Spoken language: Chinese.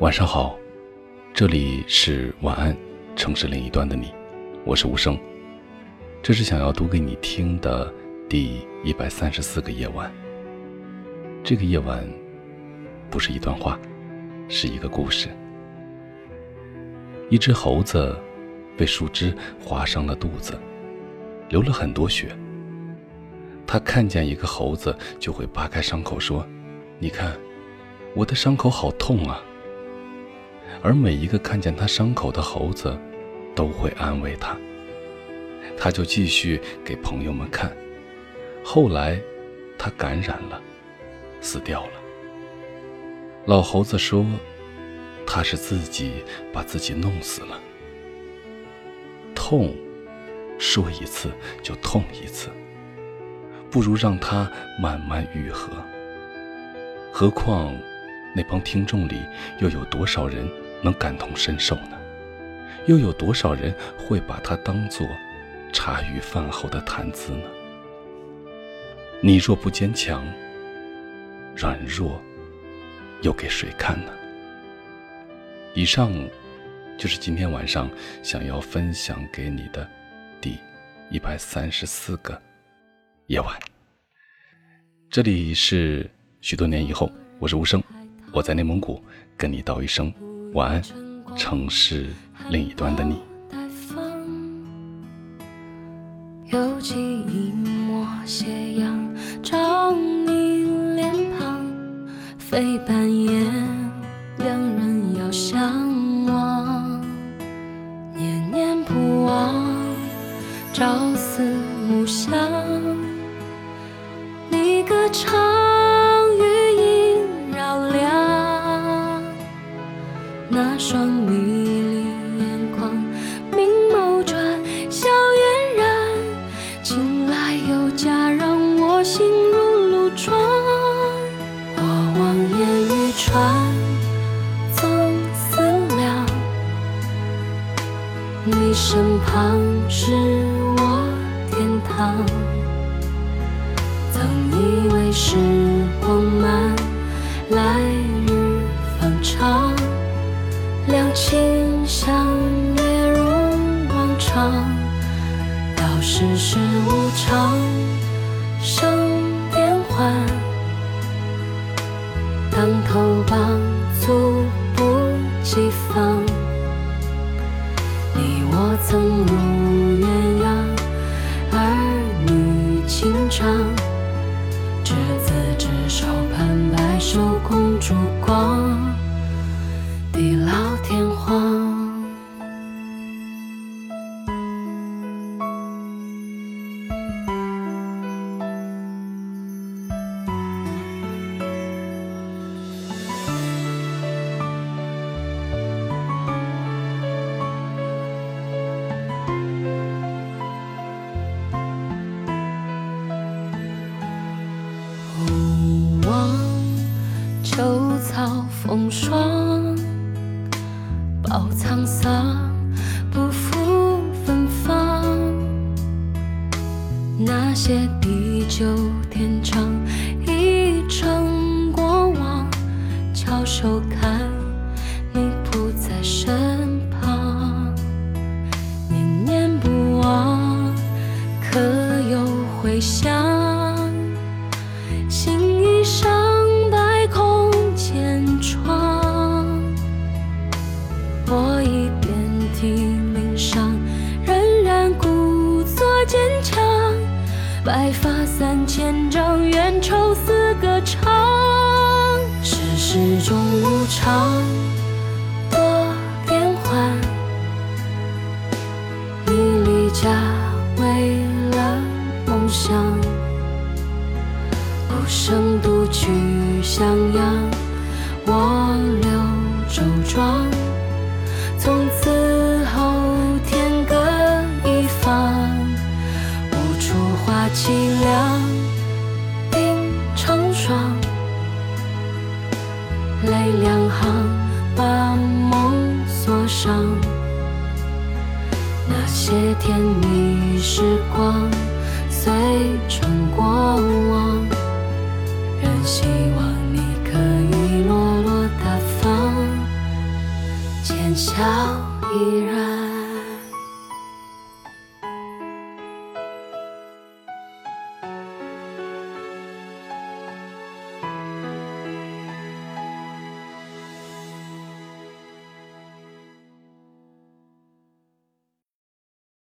晚上好，这里是晚安城市另一端的你，我是无声。这是想要读给你听的第一百三十四个夜晚。这个夜晚不是一段话，是一个故事。一只猴子被树枝划伤了肚子，流了很多血。他看见一个猴子，就会扒开伤口说：“你看，我的伤口好痛啊。”而每一个看见他伤口的猴子，都会安慰他。他就继续给朋友们看。后来，他感染了，死掉了。老猴子说：“他是自己把自己弄死了。”痛，说一次就痛一次，不如让它慢慢愈合。何况，那帮听众里又有多少人？能感同身受呢？又有多少人会把它当做茶余饭后的谈资呢？你若不坚强，软弱又给谁看呢？以上就是今天晚上想要分享给你的第一百三十四个夜晚。这里是许多年以后，我是无声，我在内蒙古跟你道一声。晚安，城市另一端的你。有记一抹斜阳照你脸庞，非半夜两人遥相望，念念不忘，朝思暮想，你歌唱。那双迷离眼眶，明眸转，笑嫣然，青睐有加，让我心如露窗。过往烟雨船，总思量，你身旁是我天堂。曾以为时光慢，来两情相悦如往常，道世事无常，生变幻。当头棒，猝不及防。你我曾如鸳鸯，儿女情长。风霜。抱沧桑，不负芬芳。那些地久天长，已成过往。翘首看你不在身旁，念念不忘，可有回响？白发三千丈，缘愁似歌唱。世事终无常，多变幻。你离家为了梦想，孤身独去襄阳，我留周庄。行，把梦锁上。那些甜蜜时光，随春过往。仍希望你可以落落大方，浅笑依然。